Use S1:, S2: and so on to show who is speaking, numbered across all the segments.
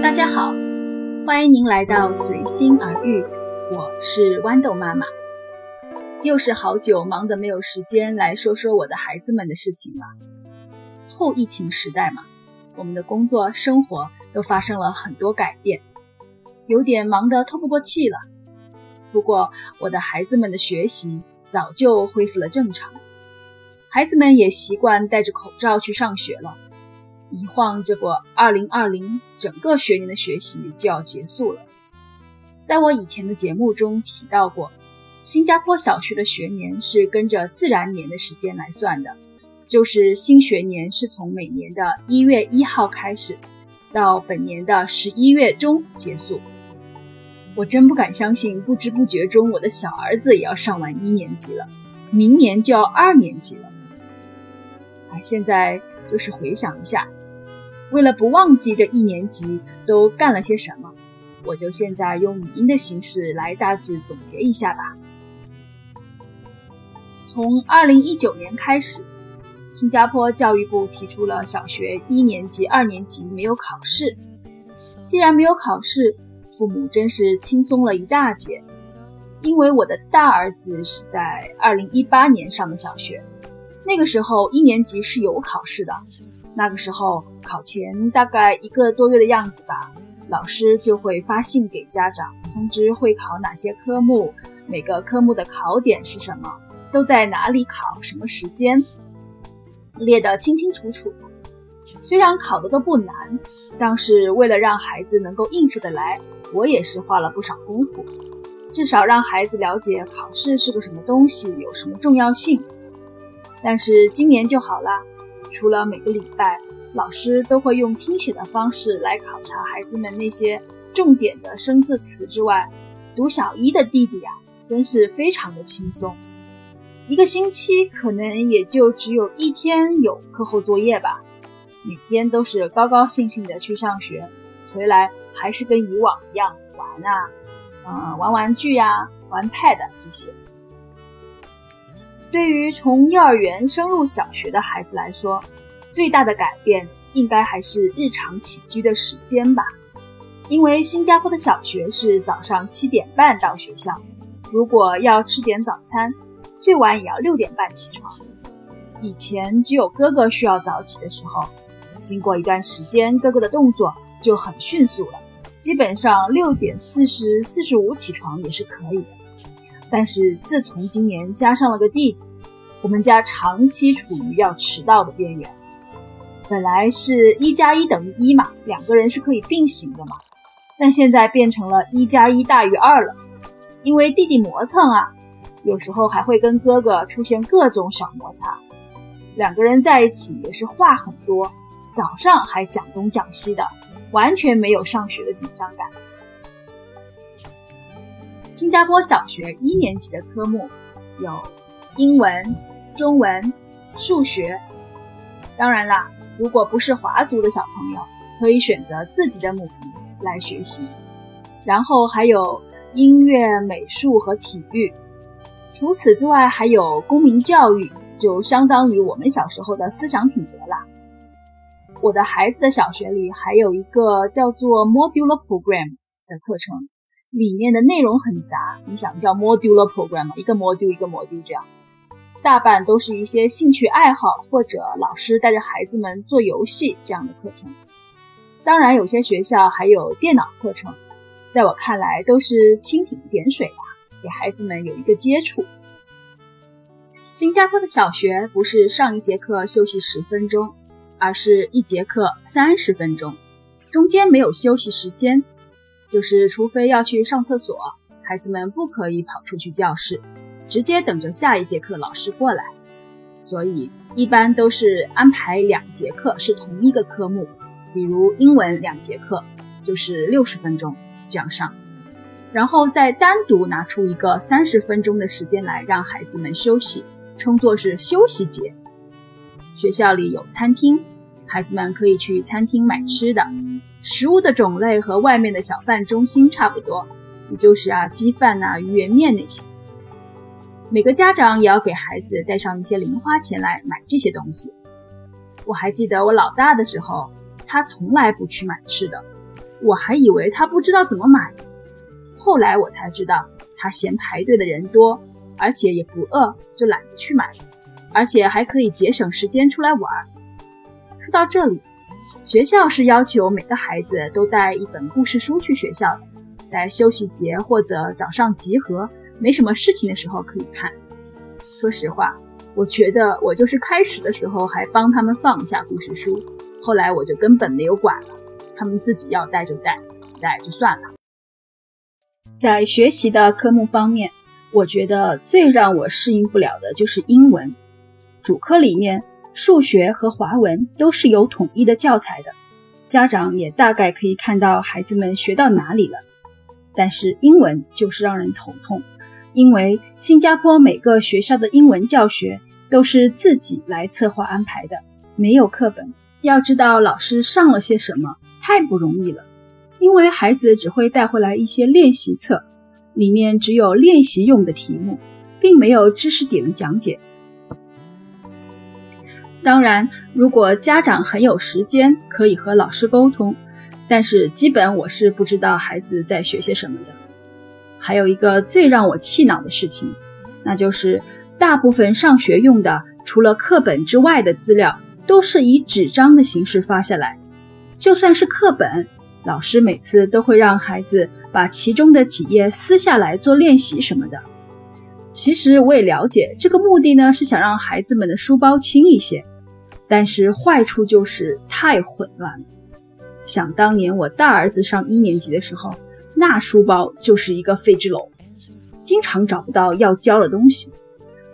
S1: 大家好，欢迎您来到随心而遇，我是豌豆妈妈。又是好久忙得没有时间来说说我的孩子们的事情了。后疫情时代嘛，我们的工作生活都发生了很多改变，有点忙得透不过气了。不过我的孩子们的学习早就恢复了正常，孩子们也习惯戴着口罩去上学了。一晃，这不，二零二零整个学年的学习就要结束了。在我以前的节目中提到过，新加坡小学的学年是跟着自然年的时间来算的，就是新学年是从每年的一月一号开始，到本年的十一月中结束。我真不敢相信，不知不觉中，我的小儿子也要上完一年级了，明年就要二年级了。哎，现在就是回想一下。为了不忘记这一年级都干了些什么，我就现在用语音的形式来大致总结一下吧。从二零一九年开始，新加坡教育部提出了小学一年级、二年级没有考试。既然没有考试，父母真是轻松了一大截。因为我的大儿子是在二零一八年上的小学，那个时候一年级是有考试的。那个时候考前大概一个多月的样子吧，老师就会发信给家长，通知会考哪些科目，每个科目的考点是什么，都在哪里考，什么时间，列得清清楚楚。虽然考的都不难，但是为了让孩子能够应付得来，我也是花了不少功夫，至少让孩子了解考试是个什么东西，有什么重要性。但是今年就好了。除了每个礼拜，老师都会用听写的方式来考察孩子们那些重点的生字词之外，读小一的弟弟呀，真是非常的轻松。一个星期可能也就只有一天有课后作业吧，每天都是高高兴兴的去上学，回来还是跟以往一样玩啊，嗯，玩玩具呀，玩 pad 这些。对于从幼儿园升入小学的孩子来说，最大的改变应该还是日常起居的时间吧。因为新加坡的小学是早上七点半到学校，如果要吃点早餐，最晚也要六点半起床。以前只有哥哥需要早起的时候，经过一段时间，哥哥的动作就很迅速了，基本上六点四十四十五起床也是可以的。但是自从今年加上了个弟弟，我们家长期处于要迟到的边缘。本来是一加一等于一嘛，两个人是可以并行的嘛。但现在变成了一加一大于二了，因为弟弟磨蹭啊，有时候还会跟哥哥出现各种小摩擦。两个人在一起也是话很多，早上还讲东讲西的，完全没有上学的紧张感。新加坡小学一年级的科目有英文、中文、数学。当然啦，如果不是华族的小朋友，可以选择自己的母语来学习。然后还有音乐、美术和体育。除此之外，还有公民教育，就相当于我们小时候的思想品德啦。我的孩子的小学里还有一个叫做 Modular Program 的课程。里面的内容很杂，你想叫 modular program 吗？一个 module 一个 module 这样，大半都是一些兴趣爱好或者老师带着孩子们做游戏这样的课程。当然，有些学校还有电脑课程，在我看来都是蜻蜓点水吧，给孩子们有一个接触。新加坡的小学不是上一节课休息十分钟，而是一节课三十分钟，中间没有休息时间。就是，除非要去上厕所，孩子们不可以跑出去教室，直接等着下一节课老师过来。所以一般都是安排两节课是同一个科目，比如英文两节课就是六十分钟这样上，然后再单独拿出一个三十分钟的时间来让孩子们休息，称作是休息节。学校里有餐厅，孩子们可以去餐厅买吃的。食物的种类和外面的小贩中心差不多，也就是啊鸡饭呐、鱼圆面那些。每个家长也要给孩子带上一些零花钱来买这些东西。我还记得我老大的时候，他从来不去买吃的，我还以为他不知道怎么买，后来我才知道他嫌排队的人多，而且也不饿，就懒得去买，而且还可以节省时间出来玩。说到这里，学校是要求每个孩子都带一本故事书去学校的，在休息节或者早上集合没什么事情的时候可以看。说实话。我觉得我就是开始的时候还帮他们放一下故事书，后来我就根本没有管了，他们自己要带就带，不带就算了。在学习的科目方面，我觉得最让我适应不了的就是英文。主科里面数学和华文都是有统一的教材的，家长也大概可以看到孩子们学到哪里了，但是英文就是让人头痛。因为新加坡每个学校的英文教学都是自己来策划安排的，没有课本。要知道老师上了些什么，太不容易了。因为孩子只会带回来一些练习册，里面只有练习用的题目，并没有知识点的讲解。当然，如果家长很有时间，可以和老师沟通，但是基本我是不知道孩子在学些什么的。还有一个最让我气恼的事情，那就是大部分上学用的，除了课本之外的资料，都是以纸张的形式发下来。就算是课本，老师每次都会让孩子把其中的几页撕下来做练习什么的。其实我也了解，这个目的呢是想让孩子们的书包轻一些，但是坏处就是太混乱了。想当年我大儿子上一年级的时候。那书包就是一个废纸篓，经常找不到要交的东西。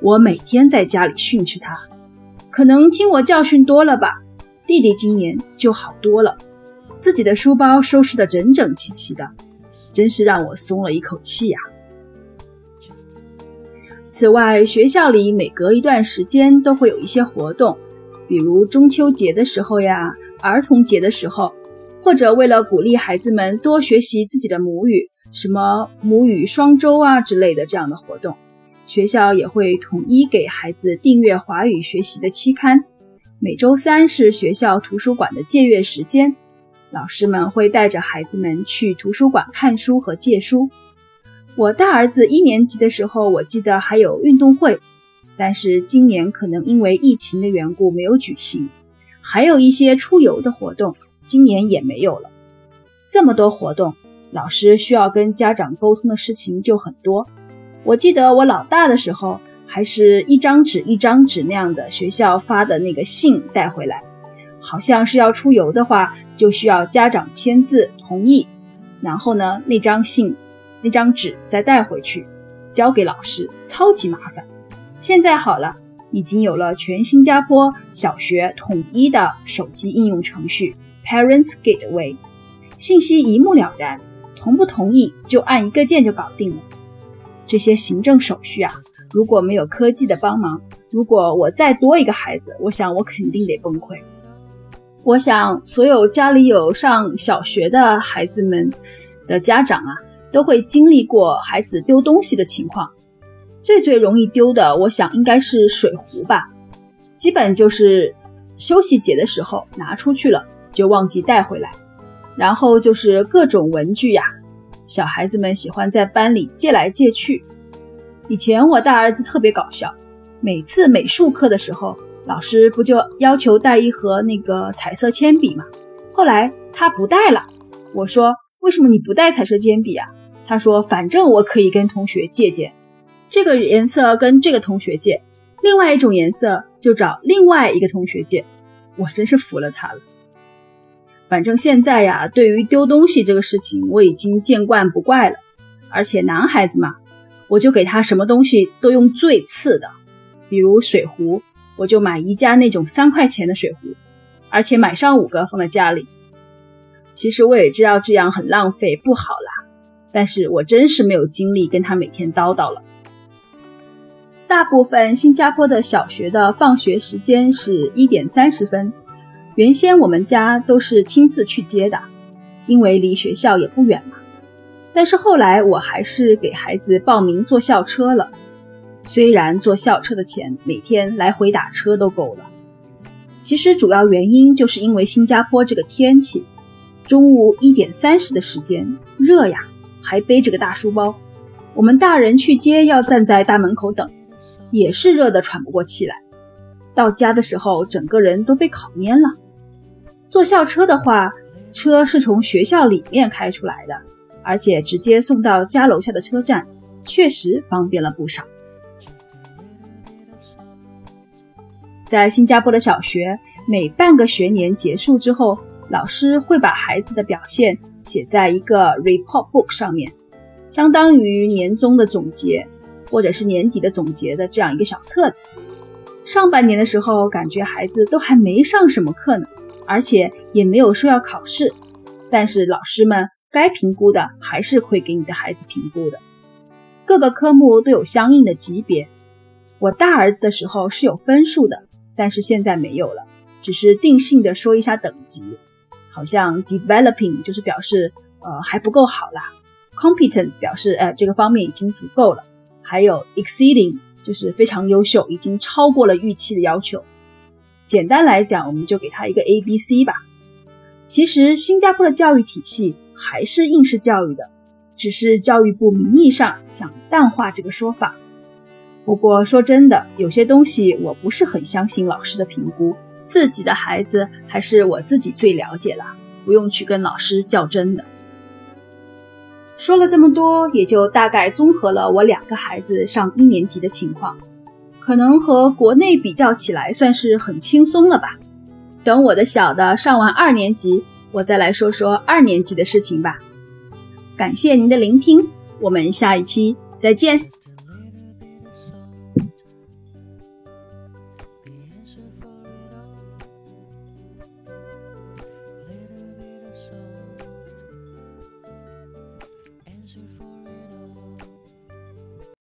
S1: 我每天在家里训斥他，可能听我教训多了吧。弟弟今年就好多了，自己的书包收拾得整整齐齐的，真是让我松了一口气呀。此外，学校里每隔一段时间都会有一些活动，比如中秋节的时候呀，儿童节的时候。或者为了鼓励孩子们多学习自己的母语，什么母语双周啊之类的这样的活动，学校也会统一给孩子订阅华语学习的期刊。每周三是学校图书馆的借阅时间，老师们会带着孩子们去图书馆看书和借书。我大儿子一年级的时候，我记得还有运动会，但是今年可能因为疫情的缘故没有举行，还有一些出游的活动。今年也没有了，这么多活动，老师需要跟家长沟通的事情就很多。我记得我老大的时候，还是一张纸一张纸那样的学校发的那个信带回来，好像是要出游的话，就需要家长签字同意，然后呢，那张信、那张纸再带回去交给老师，超级麻烦。现在好了，已经有了全新加坡小学统一的手机应用程序。Parents Gateway，信息一目了然，同不同意就按一个键就搞定了。这些行政手续啊，如果没有科技的帮忙，如果我再多一个孩子，我想我肯定得崩溃。我想所有家里有上小学的孩子们的家长啊，都会经历过孩子丢东西的情况。最最容易丢的，我想应该是水壶吧，基本就是休息节的时候拿出去了。就忘记带回来，然后就是各种文具呀，小孩子们喜欢在班里借来借去。以前我大儿子特别搞笑，每次美术课的时候，老师不就要求带一盒那个彩色铅笔吗？后来他不带了，我说为什么你不带彩色铅笔啊？他说反正我可以跟同学借借，这个颜色跟这个同学借，另外一种颜色就找另外一个同学借，我真是服了他了。反正现在呀，对于丢东西这个事情，我已经见惯不怪了。而且男孩子嘛，我就给他什么东西都用最次的，比如水壶，我就买宜家那种三块钱的水壶，而且买上五个放在家里。其实我也知道这样很浪费，不好啦，但是我真是没有精力跟他每天叨叨了。大部分新加坡的小学的放学时间是一点三十分。原先我们家都是亲自去接的，因为离学校也不远嘛。但是后来我还是给孩子报名坐校车了，虽然坐校车的钱每天来回打车都够了。其实主要原因就是因为新加坡这个天气，中午一点三十的时间，热呀，还背着个大书包。我们大人去接要站在大门口等，也是热得喘不过气来。到家的时候，整个人都被烤蔫了。坐校车的话，车是从学校里面开出来的，而且直接送到家楼下的车站，确实方便了不少。在新加坡的小学，每半个学年结束之后，老师会把孩子的表现写在一个 report book 上面，相当于年终的总结或者是年底的总结的这样一个小册子。上半年的时候，感觉孩子都还没上什么课呢，而且也没有说要考试，但是老师们该评估的还是会给你的孩子评估的。各个科目都有相应的级别。我大儿子的时候是有分数的，但是现在没有了，只是定性的说一下等级。好像 developing 就是表示呃还不够好啦，competent 表示呃这个方面已经足够了，还有 exceeding。就是非常优秀，已经超过了预期的要求。简单来讲，我们就给他一个 A、B、C 吧。其实新加坡的教育体系还是应试教育的，只是教育部名义上想淡化这个说法。不过说真的，有些东西我不是很相信老师的评估，自己的孩子还是我自己最了解了，不用去跟老师较真的。说了这么多，也就大概综合了我两个孩子上一年级的情况，可能和国内比较起来算是很轻松了吧。等我的小的上完二年级，我再来说说二年级的事情吧。感谢您的聆听，我们下一期再见。